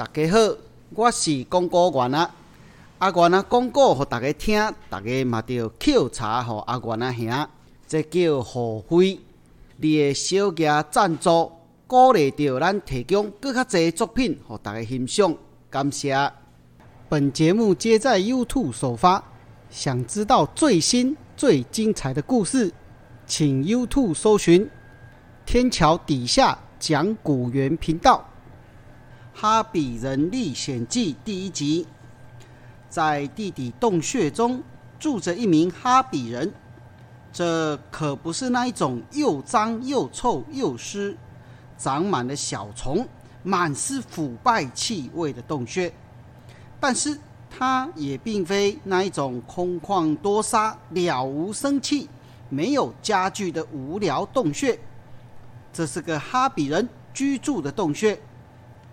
大家好，我是广告员啊。阿元啊，广告互大家听，大家嘛着抾茶互阿元啊兄，这叫互惠。你的小额赞助，鼓励着咱提供更较侪作品互大家欣赏，感谢。本节目皆在 YouTube 首发，想知道最新最精彩的故事，请 YouTube 搜寻天桥底下讲古园频道。《哈比人历险记》第一集，在地底洞穴中住着一名哈比人。这可不是那一种又脏又臭又湿、长满了小虫、满是腐败气味的洞穴。但是，它也并非那一种空旷多沙、了无生气、没有家具的无聊洞穴。这是个哈比人居住的洞穴。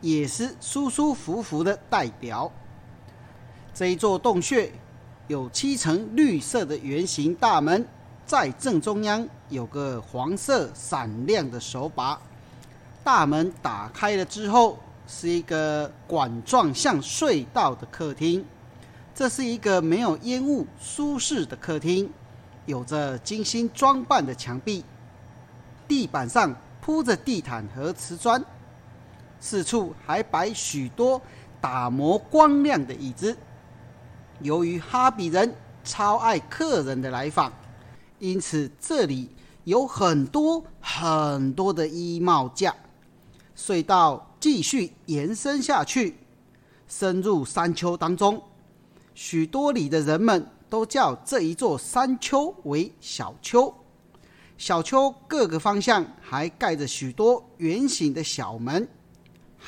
也是舒舒服服的代表。这一座洞穴有七层绿色的圆形大门，在正中央有个黄色闪亮的手把。大门打开了之后，是一个管状像隧道的客厅。这是一个没有烟雾、舒适的客厅，有着精心装扮的墙壁，地板上铺着地毯和瓷砖。四处还摆许多打磨光亮的椅子。由于哈比人超爱客人的来访，因此这里有很多很多的衣帽架。隧道继续延伸下去，深入山丘当中。许多里的人们都叫这一座山丘为小丘。小丘各个方向还盖着许多圆形的小门。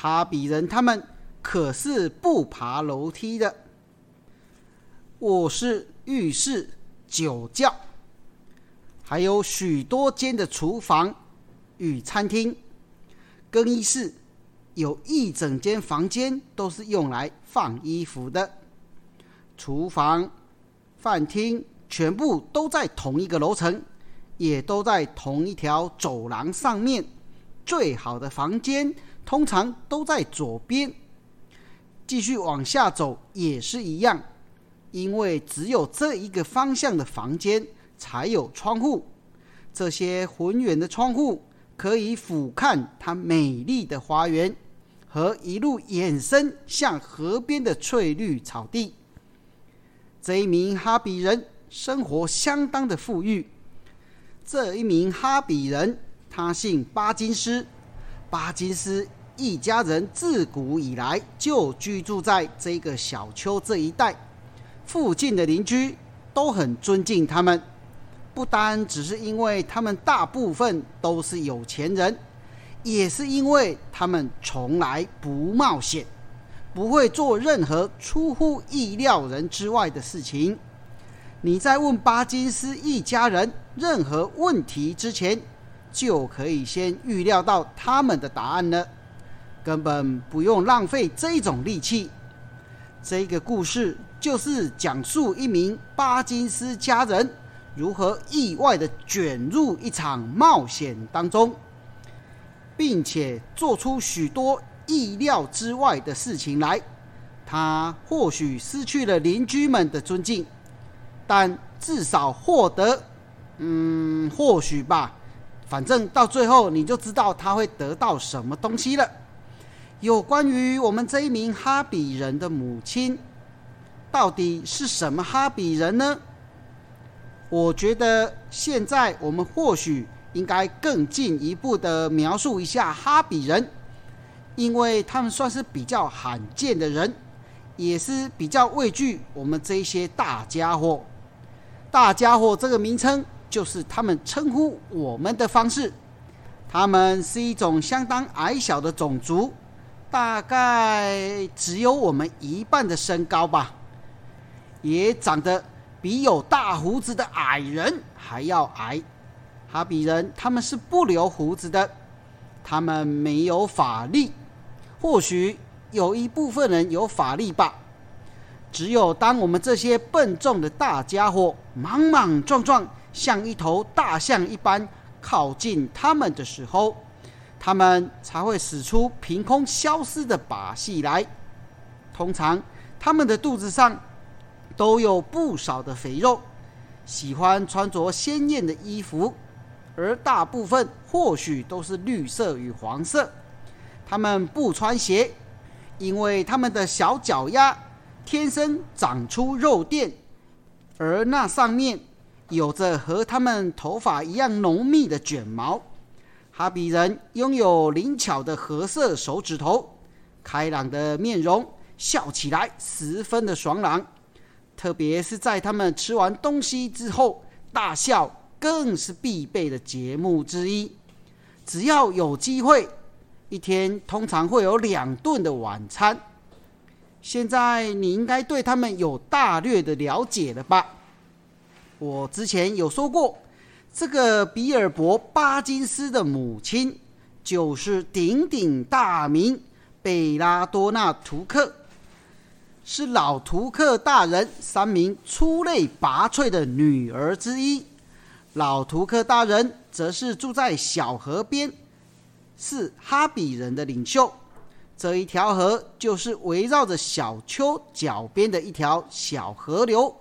哈比人他们可是不爬楼梯的。卧室、浴室、酒窖，还有许多间的厨房与餐厅、更衣室，有一整间房间都是用来放衣服的。厨房、饭厅全部都在同一个楼层，也都在同一条走廊上面。最好的房间。通常都在左边，继续往下走也是一样，因为只有这一个方向的房间才有窗户。这些浑圆的窗户可以俯瞰它美丽的花园和一路延伸向河边的翠绿草地。这一名哈比人生活相当的富裕。这一名哈比人，他姓巴金斯，巴金斯。一家人自古以来就居住在这个小丘这一带，附近的邻居都很尊敬他们，不单只是因为他们大部分都是有钱人，也是因为他们从来不冒险，不会做任何出乎意料人之外的事情。你在问巴金斯一家人任何问题之前，就可以先预料到他们的答案了。根本不用浪费这种力气。这个故事就是讲述一名巴金斯家人如何意外的卷入一场冒险当中，并且做出许多意料之外的事情来。他或许失去了邻居们的尊敬，但至少获得……嗯，或许吧。反正到最后你就知道他会得到什么东西了。有关于我们这一名哈比人的母亲，到底是什么哈比人呢？我觉得现在我们或许应该更进一步的描述一下哈比人，因为他们算是比较罕见的人，也是比较畏惧我们这些大家伙。大家伙这个名称就是他们称呼我们的方式。他们是一种相当矮小的种族。大概只有我们一半的身高吧，也长得比有大胡子的矮人还要矮。哈比人他们是不留胡子的，他们没有法力，或许有一部分人有法力吧。只有当我们这些笨重的大家伙莽莽撞撞，像一头大象一般靠近他们的时候。他们才会使出凭空消失的把戏来。通常，他们的肚子上都有不少的肥肉，喜欢穿着鲜艳的衣服，而大部分或许都是绿色与黄色。他们不穿鞋，因为他们的小脚丫天生长出肉垫，而那上面有着和他们头发一样浓密的卷毛。哈比人拥有灵巧的褐色手指头，开朗的面容。笑起来十分的爽朗，特别是在他们吃完东西之后，大笑更是必备的节目之一。只要有机会，一天通常会有两顿的晚餐。现在你应该对他们有大略的了解了吧？我之前有说过，这个比尔博巴金斯的母亲就是鼎鼎大名贝拉多纳图克。是老图克大人三名出类拔萃的女儿之一。老图克大人则是住在小河边，是哈比人的领袖。这一条河就是围绕着小丘脚边的一条小河流。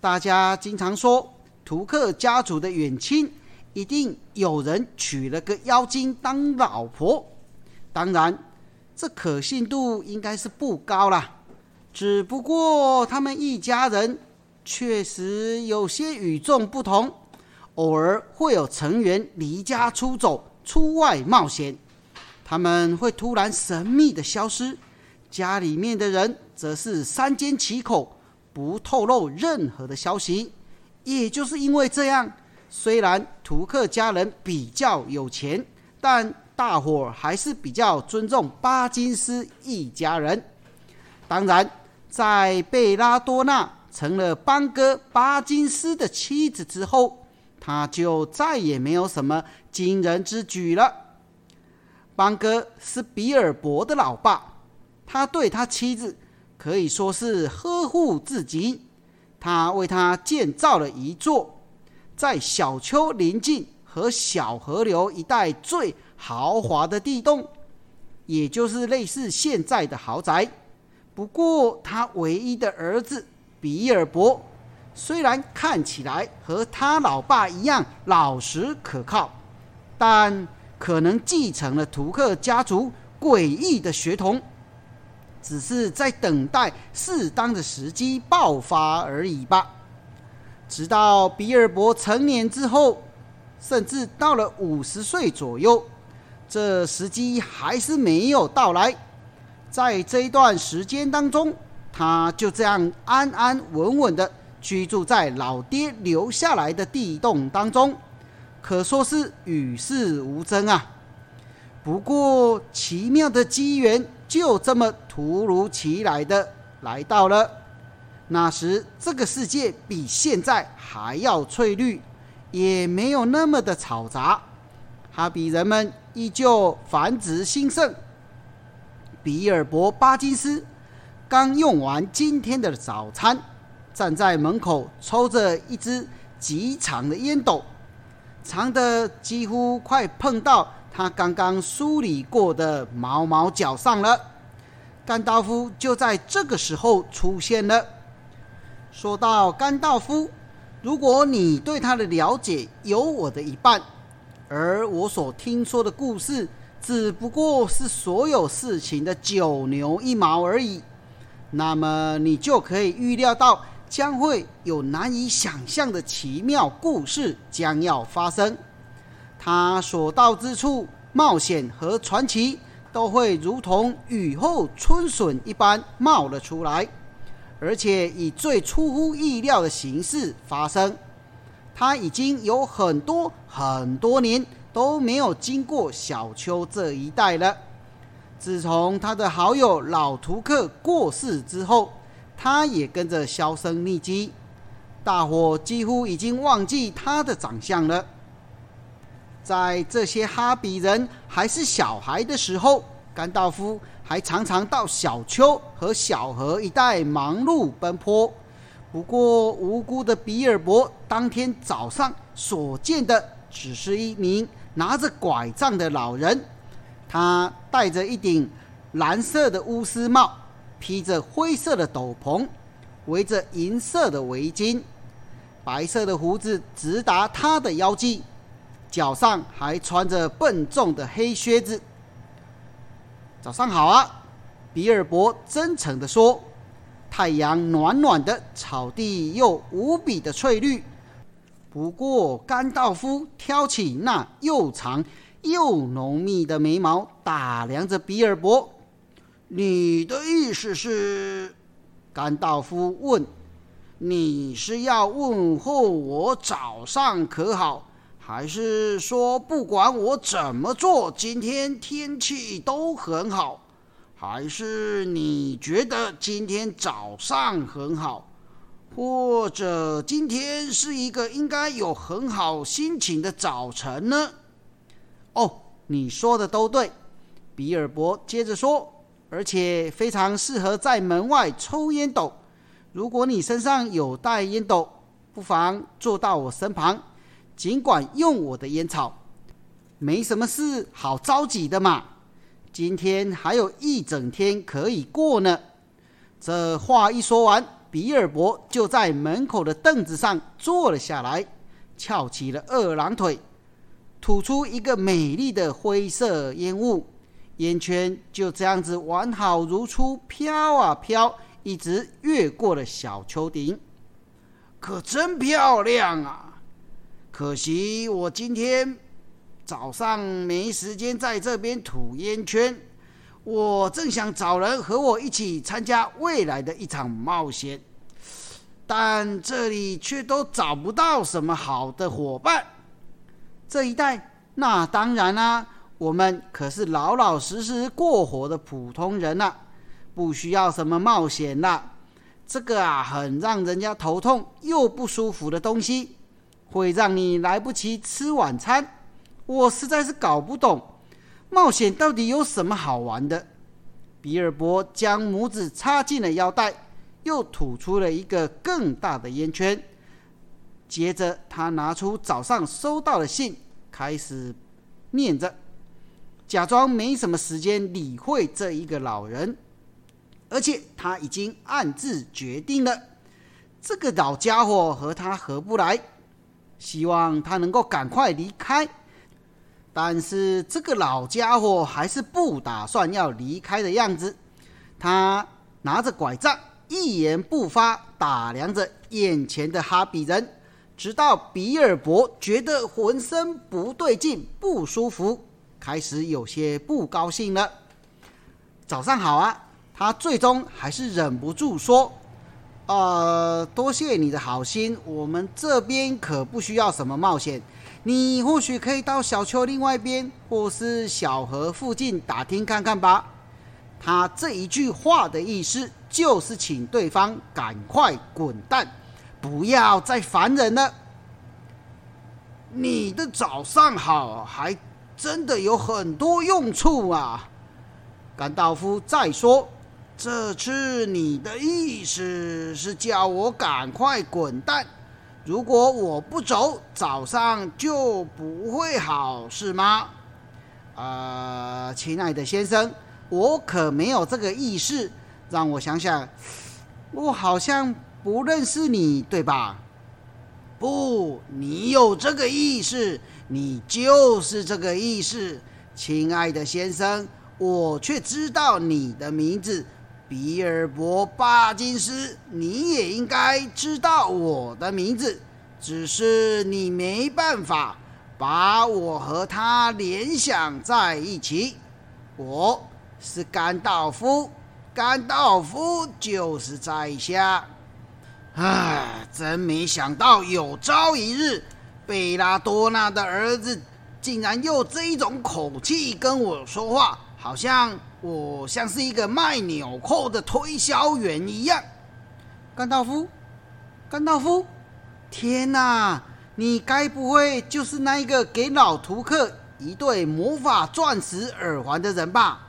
大家经常说，图克家族的远亲一定有人娶了个妖精当老婆。当然，这可信度应该是不高啦。只不过他们一家人确实有些与众不同，偶尔会有成员离家出走、出外冒险。他们会突然神秘的消失，家里面的人则是三缄其口，不透露任何的消息。也就是因为这样，虽然图克家人比较有钱，但大伙还是比较尊重巴金斯一家人。当然。在贝拉多纳成了邦哥巴金斯的妻子之后，他就再也没有什么惊人之举了。邦哥是比尔博的老爸，他对他妻子可以说是呵护至极。他为他建造了一座在小丘临近和小河流一带最豪华的地洞，也就是类似现在的豪宅。不过，他唯一的儿子比尔博，虽然看起来和他老爸一样老实可靠，但可能继承了图克家族诡异的血统，只是在等待适当的时机爆发而已吧。直到比尔博成年之后，甚至到了五十岁左右，这时机还是没有到来。在这一段时间当中，他就这样安安稳稳的居住在老爹留下来的地洞当中，可说是与世无争啊。不过，奇妙的机缘就这么突如其来的来到了。那时，这个世界比现在还要翠绿，也没有那么的嘈杂，哈比人们依旧繁殖兴盛。比尔博·巴金斯刚用完今天的早餐，站在门口抽着一支极长的烟斗，长的几乎快碰到他刚刚梳理过的毛毛脚上了。甘道夫就在这个时候出现了。说到甘道夫，如果你对他的了解有我的一半，而我所听说的故事。只不过是所有事情的九牛一毛而已，那么你就可以预料到将会有难以想象的奇妙故事将要发生。他所到之处，冒险和传奇都会如同雨后春笋一般冒了出来，而且以最出乎意料的形式发生。他已经有很多很多年。都没有经过小丘这一带了。自从他的好友老图克过世之后，他也跟着销声匿迹，大伙几乎已经忘记他的长相了。在这些哈比人还是小孩的时候，甘道夫还常常到小丘和小河一带忙碌奔波。不过，无辜的比尔博当天早上所见的，只是一名。拿着拐杖的老人他戴着一顶蓝色的巫师帽，披着灰色的斗篷，围着银色的围巾，白色的胡子直达他的腰际，脚上还穿着笨重的黑靴子。早上好啊，比尔博真诚地说。太阳暖暖的，草地又无比的翠绿。不过，甘道夫挑起那又长又浓密的眉毛，打量着比尔博。你的意思是？甘道夫问。你是要问候我早上可好，还是说不管我怎么做，今天天气都很好？还是你觉得今天早上很好，或者今天是一个应该有很好心情的早晨呢？哦，你说的都对，比尔博接着说，而且非常适合在门外抽烟斗。如果你身上有带烟斗，不妨坐到我身旁，尽管用我的烟草，没什么事好着急的嘛。今天还有一整天可以过呢。这话一说完，比尔博就在门口的凳子上坐了下来，翘起了二郎腿，吐出一个美丽的灰色烟雾，烟圈就这样子完好如初飘啊飘，一直越过了小丘顶，可真漂亮啊！可惜我今天。早上没时间在这边吐烟圈，我正想找人和我一起参加未来的一场冒险，但这里却都找不到什么好的伙伴。这一带，那当然啦，我们可是老老实实过活的普通人呐，不需要什么冒险啦。这个啊，很让人家头痛又不舒服的东西，会让你来不及吃晚餐。我实在是搞不懂，冒险到底有什么好玩的？比尔博将拇指插进了腰带，又吐出了一个更大的烟圈。接着，他拿出早上收到的信，开始念着，假装没什么时间理会这一个老人。而且，他已经暗自决定了，这个老家伙和他合不来，希望他能够赶快离开。但是这个老家伙还是不打算要离开的样子。他拿着拐杖，一言不发，打量着眼前的哈比人，直到比尔博觉得浑身不对劲、不舒服，开始有些不高兴了。早上好啊！他最终还是忍不住说：“呃，多谢你的好心，我们这边可不需要什么冒险。”你或许可以到小丘另外一边，或是小河附近打听看看吧。他这一句话的意思，就是请对方赶快滚蛋，不要再烦人了。你的早上好，还真的有很多用处啊！甘道夫再说，这次你的意思是叫我赶快滚蛋？如果我不走，早上就不会好，是吗？呃，亲爱的先生，我可没有这个意思。让我想想，我好像不认识你，对吧？不，你有这个意思，你就是这个意思。亲爱的先生，我却知道你的名字，比尔博·巴金斯。你也应该知道我的名字。只是你没办法把我和他联想在一起。我是甘道夫，甘道夫就是在下。唉，真没想到有朝一日，贝拉多纳的儿子竟然用这一种口气跟我说话，好像我像是一个卖纽扣的推销员一样。甘道夫，甘道夫。天哪！你该不会就是那一个给老图克一对魔法钻石耳环的人吧？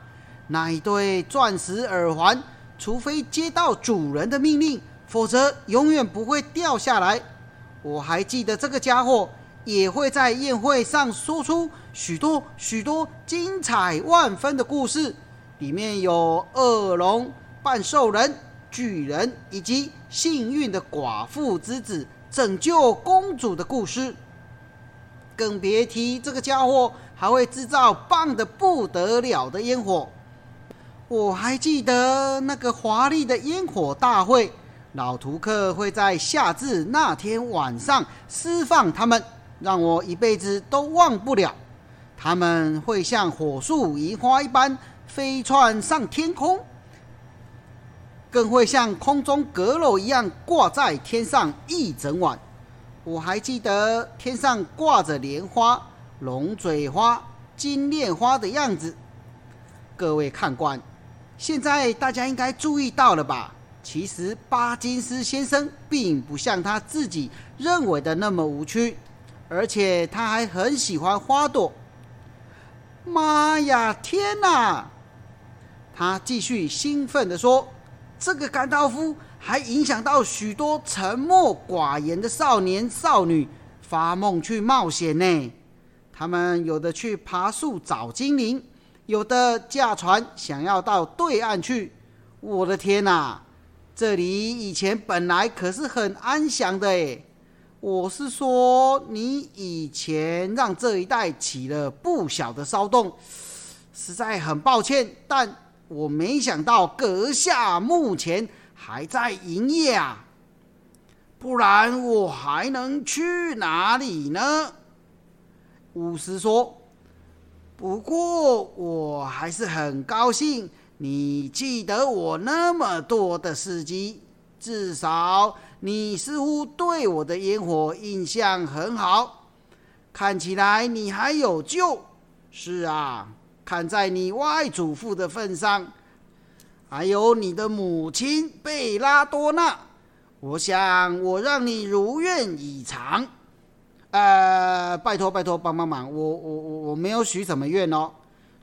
那一对钻石耳环，除非接到主人的命令，否则永远不会掉下来。我还记得这个家伙也会在宴会上说出许多许多精彩万分的故事，里面有恶龙、半兽人、巨人以及幸运的寡妇之子拯救公主的故事。更别提这个家伙还会制造棒的不得了的烟火。我还记得那个华丽的烟火大会，老图克会在夏至那天晚上释放他们，让我一辈子都忘不了。他们会像火树银花一般飞窜上天空，更会像空中阁楼一样挂在天上一整晚。我还记得天上挂着莲花、龙嘴花、金链花的样子。各位看官，现在大家应该注意到了吧？其实巴金斯先生并不像他自己认为的那么无趣，而且他还很喜欢花朵。妈呀，天哪！他继续兴奋地说：“这个甘道夫。”还影响到许多沉默寡言的少年少女发梦去冒险呢。他们有的去爬树找精灵，有的驾船想要到对岸去。我的天哪，这里以前本来可是很安详的诶。我是说，你以前让这一带起了不小的骚动，实在很抱歉。但我没想到阁下目前。还在营业啊，不然我还能去哪里呢？巫师说：“不过我还是很高兴，你记得我那么多的事迹，至少你似乎对我的烟火印象很好。看起来你还有救。是啊，看在你外祖父的份上。”还有你的母亲贝拉多娜，我想我让你如愿以偿。呃，拜托拜托，帮帮忙！我我我我没有许什么愿哦。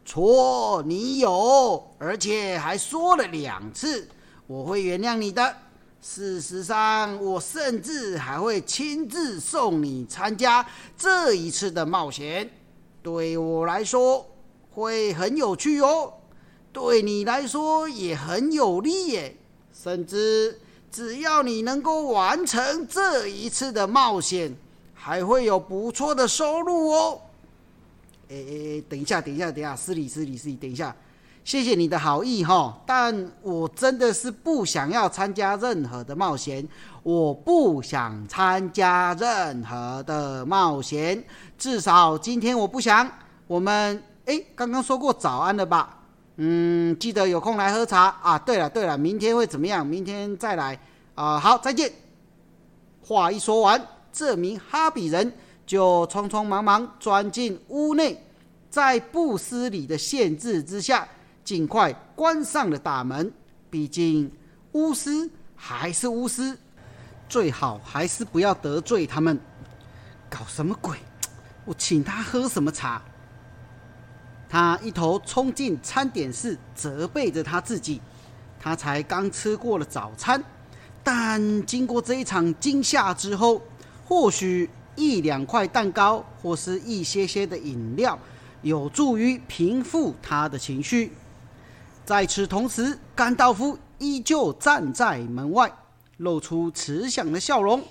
错，你有，而且还说了两次，我会原谅你的。事实上，我甚至还会亲自送你参加这一次的冒险。对我来说，会很有趣哦。对你来说也很有利耶，甚至只要你能够完成这一次的冒险，还会有不错的收入哦。诶诶，等一下，等一下，等一下，失礼失礼失礼，等一下，谢谢你的好意哈，但我真的是不想要参加任何的冒险，我不想参加任何的冒险，至少今天我不想。我们诶，刚刚说过早安了吧？嗯，记得有空来喝茶啊！对了对了，明天会怎么样？明天再来啊！好，再见。话一说完，这名哈比人就匆匆忙忙钻进屋内，在布斯里的限制之下，尽快关上了大门。毕竟巫师还是巫师，最好还是不要得罪他们。搞什么鬼？我请他喝什么茶？他一头冲进餐点室，责备着他自己。他才刚吃过了早餐，但经过这一场惊吓之后，或许一两块蛋糕或是一些些的饮料，有助于平复他的情绪。在此同时，甘道夫依旧站在门外，露出慈祥的笑容。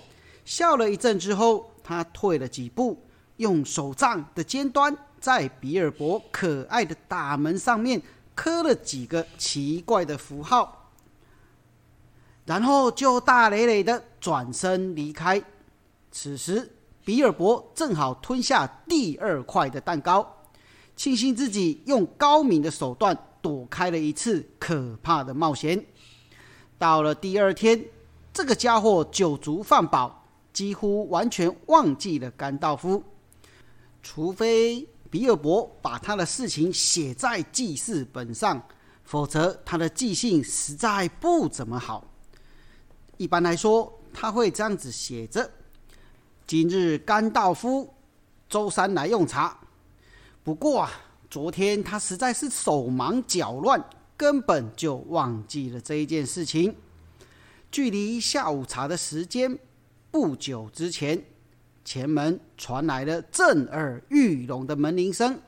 笑了一阵之后，他退了几步，用手杖的尖端。在比尔博可爱的大门上面刻了几个奇怪的符号，然后就大咧咧的转身离开。此时，比尔博正好吞下第二块的蛋糕，庆幸自己用高明的手段躲开了一次可怕的冒险。到了第二天，这个家伙酒足饭饱，几乎完全忘记了甘道夫，除非。比尔博把他的事情写在记事本上，否则他的记性实在不怎么好。一般来说，他会这样子写着：“今日甘道夫周三来用茶。”不过啊，昨天他实在是手忙脚乱，根本就忘记了这一件事情。距离下午茶的时间不久之前，前门传来了震耳欲聋的门铃声，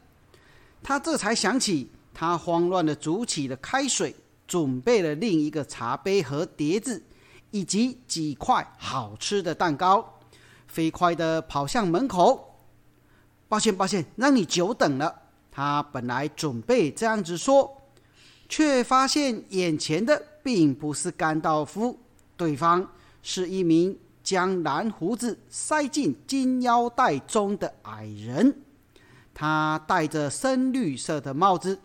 他这才想起，他慌乱的煮起了开水，准备了另一个茶杯和碟子，以及几块好吃的蛋糕，飞快的跑向门口。抱歉，抱歉，让你久等了。他本来准备这样子说，却发现眼前的并不是甘道夫，对方是一名。将蓝胡子塞进金腰带中的矮人，他戴着深绿色的帽子，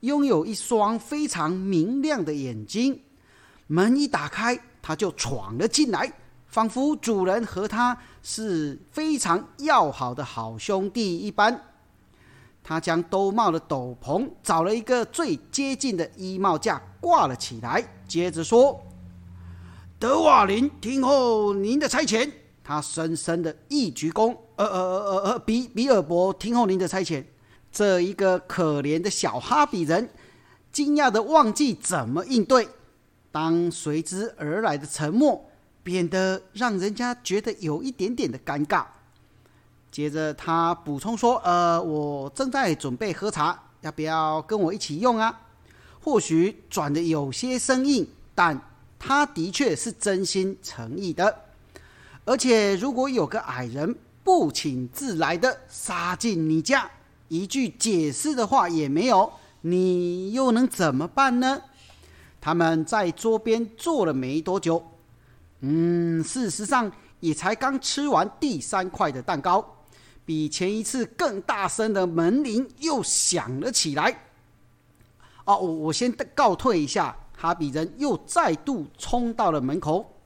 拥有一双非常明亮的眼睛。门一打开，他就闯了进来，仿佛主人和他是非常要好的好兄弟一般。他将兜帽的斗篷找了一个最接近的衣帽架挂了起来，接着说。德瓦林听候您的差遣。他深深的一鞠躬。呃呃呃呃呃，比比尔博听候您的差遣。这一个可怜的小哈比人，惊讶的忘记怎么应对。当随之而来的沉默变得让人家觉得有一点点的尴尬。接着他补充说：“呃，我正在准备喝茶，要不要跟我一起用啊？”或许转的有些生硬，但。他的确是真心诚意的，而且如果有个矮人不请自来的杀进你家，一句解释的话也没有，你又能怎么办呢？他们在桌边坐了没多久，嗯，事实上也才刚吃完第三块的蛋糕，比前一次更大声的门铃又响了起来。哦，我我先告退一下。哈比人又再度冲到了门口。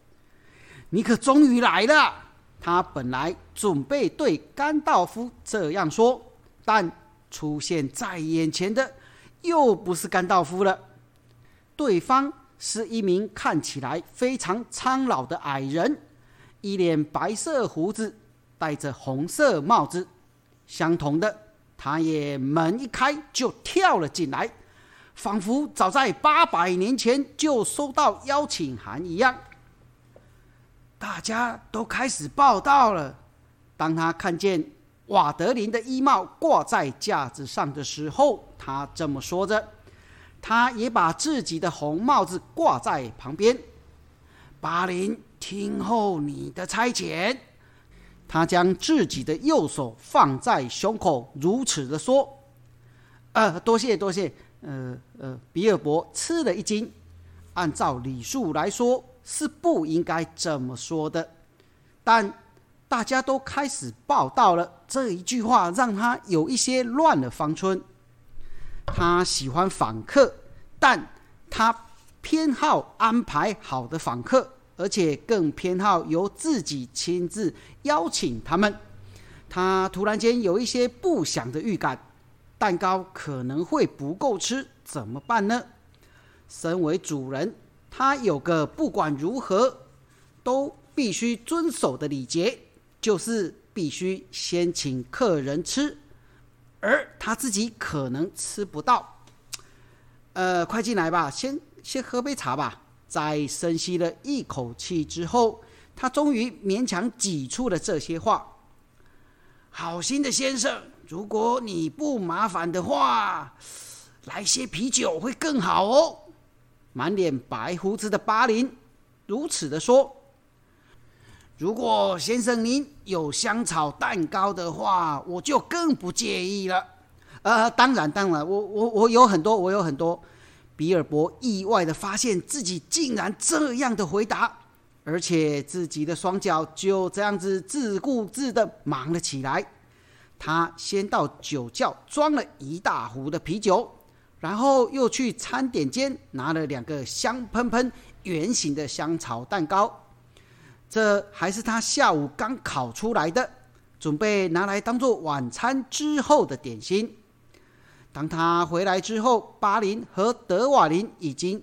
你可终于来了！他本来准备对甘道夫这样说，但出现在眼前的又不是甘道夫了。对方是一名看起来非常苍老的矮人，一脸白色胡子，戴着红色帽子。相同的，他也门一开就跳了进来。仿佛早在八百年前就收到邀请函一样，大家都开始报道了。当他看见瓦德林的衣帽挂在架子上的时候，他这么说着。他也把自己的红帽子挂在旁边。巴林，听候你的差遣。他将自己的右手放在胸口，如此的说：“呃，多谢，多谢。”呃呃，比尔博吃了一惊。按照礼数来说是不应该这么说的，但大家都开始报道了。这一句话让他有一些乱了方寸。他喜欢访客，但他偏好安排好的访客，而且更偏好由自己亲自邀请他们。他突然间有一些不祥的预感。蛋糕可能会不够吃，怎么办呢？身为主人，他有个不管如何都必须遵守的礼节，就是必须先请客人吃，而他自己可能吃不到。呃，快进来吧，先先喝杯茶吧。在深吸了一口气之后，他终于勉强挤出了这些话：“好心的先生。”如果你不麻烦的话，来些啤酒会更好哦。满脸白胡子的巴林如此的说。如果先生您有香草蛋糕的话，我就更不介意了。呃，当然，当然，我我我有很多，我有很多。比尔博意外的发现自己竟然这样的回答，而且自己的双脚就这样子自顾自的忙了起来。他先到酒窖装了一大壶的啤酒，然后又去餐点间拿了两个香喷喷、圆形的香草蛋糕，这还是他下午刚烤出来的，准备拿来当做晚餐之后的点心。当他回来之后，巴林和德瓦林已经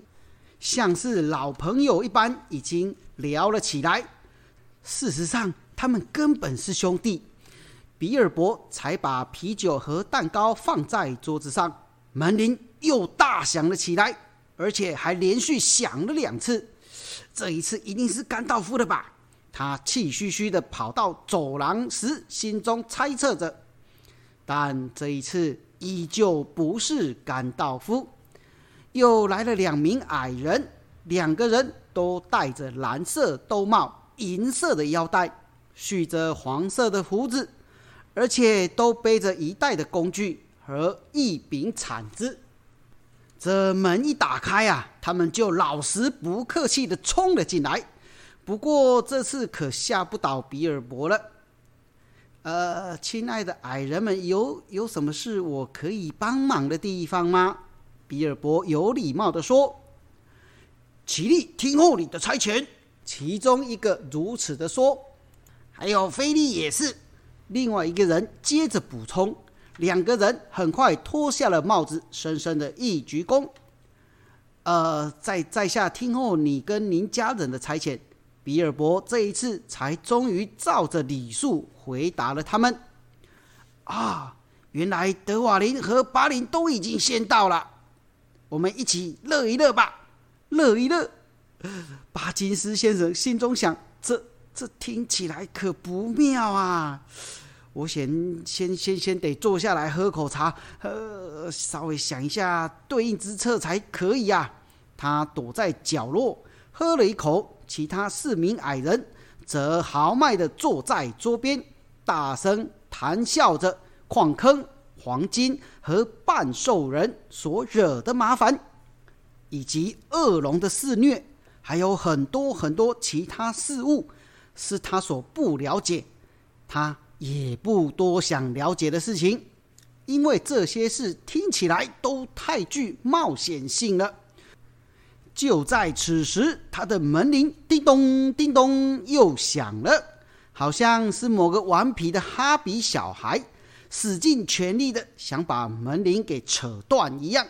像是老朋友一般，已经聊了起来。事实上，他们根本是兄弟。比尔博才把啤酒和蛋糕放在桌子上，门铃又大响了起来，而且还连续响了两次。这一次一定是甘道夫的吧？他气吁吁地跑到走廊时，心中猜测着，但这一次依旧不是甘道夫，又来了两名矮人，两个人都戴着蓝色兜帽、银色的腰带，蓄着黄色的胡子，而且都背着一袋的工具和一柄铲子。这门一打开啊，他们就老实不客气地冲了进来。不过这次可吓不倒比尔博了。呃，亲爱的矮人们，有有什么事我可以帮忙的地方吗？比尔博有礼貌地说。奇力听候你的差遣。其中一个如此的说。还有菲利也是。另外一个人接着补充。两个人很快脱下了帽子，深深的一鞠躬。呃，在在下听候你跟您家人的差遣，比尔博这一次才终于照着礼数回答了他们。啊，原来德瓦林和巴林都已经先到了，我们一起乐一乐吧，乐一乐。巴金斯先生心中想：这这听起来可不妙啊。我先先先先得坐下来喝口茶，呃，稍微想一下对应之策才可以啊。他躲在角落喝了一口，其他四名矮人则豪迈的坐在桌边，大声谈笑着矿坑、黄金和半兽人所惹的麻烦，以及恶龙的肆虐，还有很多很多其他事物是他所不了解。他。也不多想了解的事情，因为这些事听起来都太具冒险性了。就在此时，他的门铃叮咚叮咚又响了，好像是某个顽皮的哈比小孩使尽全力的想把门铃给扯断一样。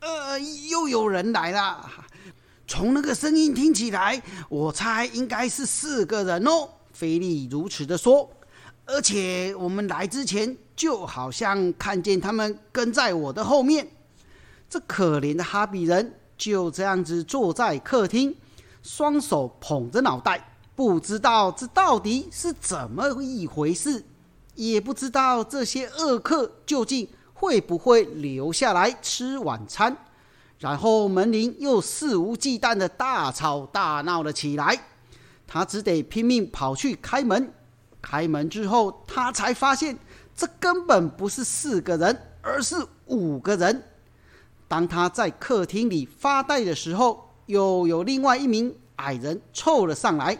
呃，又有人来了。从那个声音听起来，我猜应该是四个人哦。菲利如此的说。而且我们来之前，就好像看见他们跟在我的后面。这可怜的哈比人就这样子坐在客厅，双手捧着脑袋，不知道这到底是怎么一回事，也不知道这些恶客究竟会不会留下来吃晚餐。然后门铃又肆无忌惮的大吵大闹了起来，他只得拼命跑去开门。开门之后，他才发现这根本不是四个人，而是五个人。当他在客厅里发呆的时候，又有另外一名矮人凑了上来。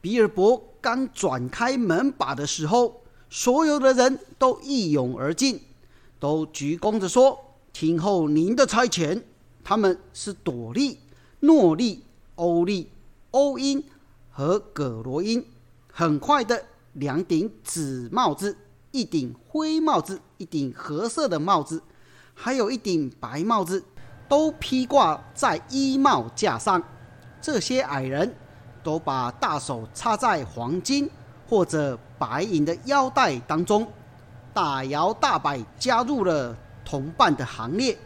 比尔博刚转开门把的时候，所有的人都一涌而进，都鞠躬着说：“听候您的差遣。”他们是朵莉、诺莉、欧莉、欧因和葛罗因。很快的，两顶紫帽子，一顶灰帽子，一顶褐色的帽子，还有一顶白帽子，都披挂在衣帽架上。这些矮人都把大手插在黄金或者白银的腰带当中，大摇大摆加入了同伴的行列。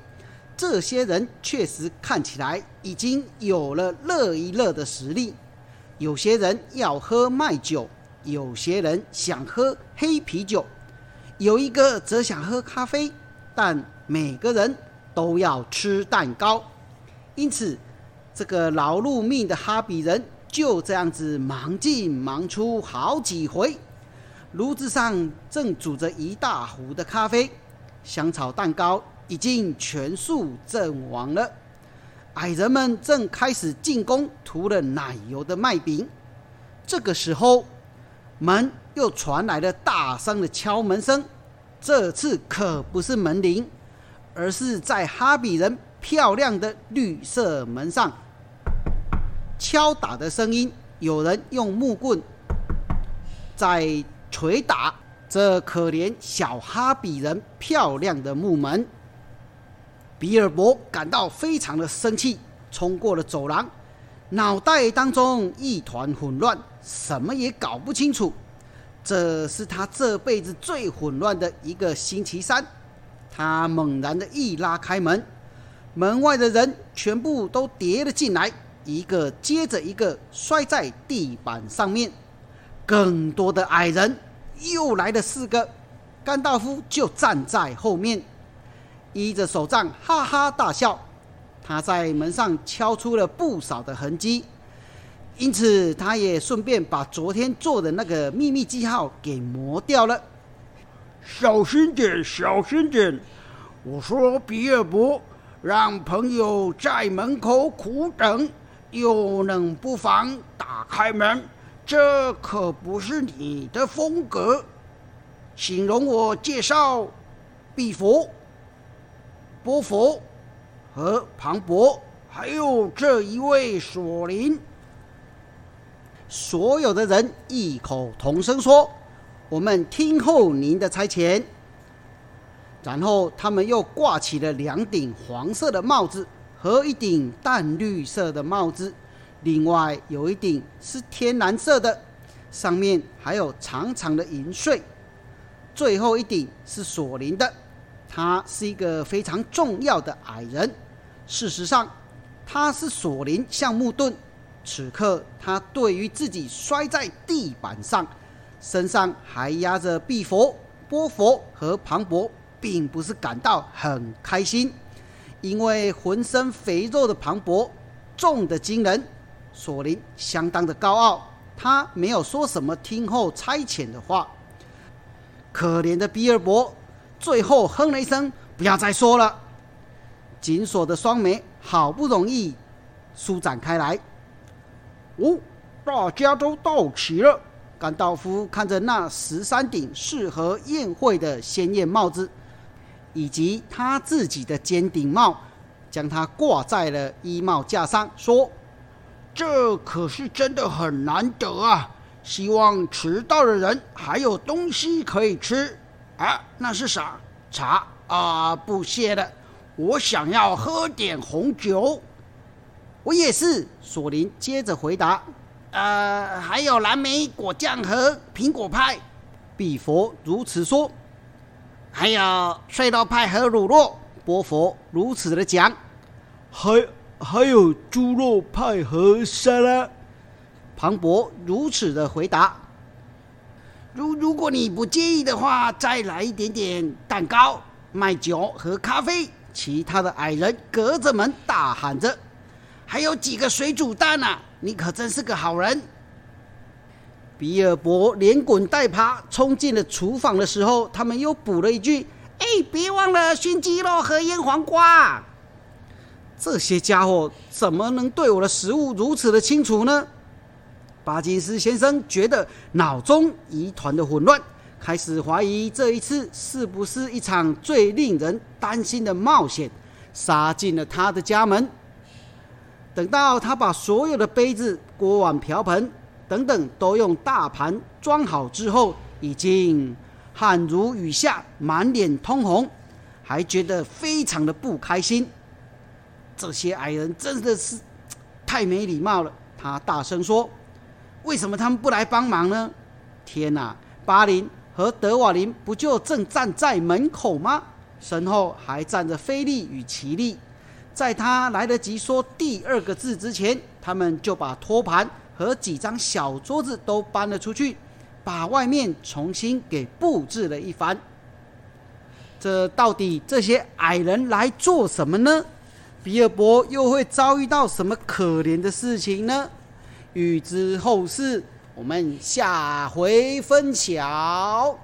这些人确实看起来已经有了乐一乐的实力。有些人要喝麦酒，有些人想喝黑啤酒，有一个则想喝咖啡，但每个人都要吃蛋糕。因此，这个劳碌命的哈比人就这样子忙进忙出好几回。炉子上正煮着一大壶的咖啡，香草蛋糕已经全数阵亡了。矮人们正开始进攻涂了奶油的麦饼。这个时候，门又传来了大声的敲门声。这次可不是门铃，而是在哈比人漂亮的绿色门上敲打的声音。有人用木棍在捶打这可怜小哈比人漂亮的木门。比尔博感到非常的生气，冲过了走廊，脑袋当中一团混乱，什么也搞不清楚。这是他这辈子最混乱的一个星期三。他猛然的一拉开门，门外的人全部都叠了进来，一个接着一个摔在地板上面。更多的矮人又来了四个，甘道夫就站在后面，依着手杖哈哈大笑。他在门上敲出了不少的痕迹，因此他也顺便把昨天做的那个秘密记号给磨掉了。小心点，小心点！我说比尔博，让朋友在门口苦等，又能不妨打开门，这可不是你的风格。请容我介绍，比佛、波佛。和庞博，还有这一位索林，所有的人异口同声说：“我们听候您的差遣。”然后他们又挂起了两顶黄色的帽子和一顶淡绿色的帽子，另外有一顶是天蓝色的，上面还有长长的银穗。最后一顶是索林的。他是一个非常重要的矮人。事实上，他是索林橡木盾。此刻，他对于自己摔在地板上，身上还压着毕佛、波佛和庞博，并不是感到很开心，因为浑身肥肉的庞博重的惊人。索林相当的高傲，他没有说什么听候差遣的话。可怜的比尔博。最后哼了一声：“不要再说了。”紧锁的双眉好不容易舒展开来。哦，大家都到齐了。甘道夫看着那十三顶适合宴会的鲜艳帽子，以及他自己的尖顶帽，将它挂在了衣帽架上，说：“这可是真的很难得啊！希望迟到的人还有东西可以吃。”啊，那是啥？茶啊，不谢了。我想要喝点红酒。我也是。索林接着回答。呃，还有蓝莓果酱和苹果派。比佛如此说。还有碎肉派和乳酪。波佛如此的讲。还还有猪肉派和沙拉。庞博如此的回答。如如果你不介意的话，再来一点点蛋糕、麦酒和咖啡。其他的矮人隔着门大喊着：“还有几个水煮蛋呢！你可真是个好人。”比尔博连滚带爬冲进了厨房的时候，他们又补了一句：“哎，别忘了熏鸡肉和腌黄瓜。”这些家伙怎么能对我的食物如此的清楚呢？巴金斯先生觉得脑中一团的混乱，开始怀疑这一次是不是一场最令人担心的冒险，杀进了他的家门。等到他把所有的杯子、锅碗瓢盆等等都用大盘装好之后，已经汗如雨下，满脸通红，还觉得非常的不开心。这些矮人真的是太没礼貌了，他大声说。为什么他们不来帮忙呢？天哪！巴林和德瓦林不就正站在门口吗？身后还站着菲利与奇利。在他来得及说第二个字之前，他们就把托盘和几张小桌子都搬了出去，把外面重新给布置了一番。这到底这些矮人来做什么呢？比尔博又会遭遇到什么可怜的事情呢？欲知后事，我们下回分晓。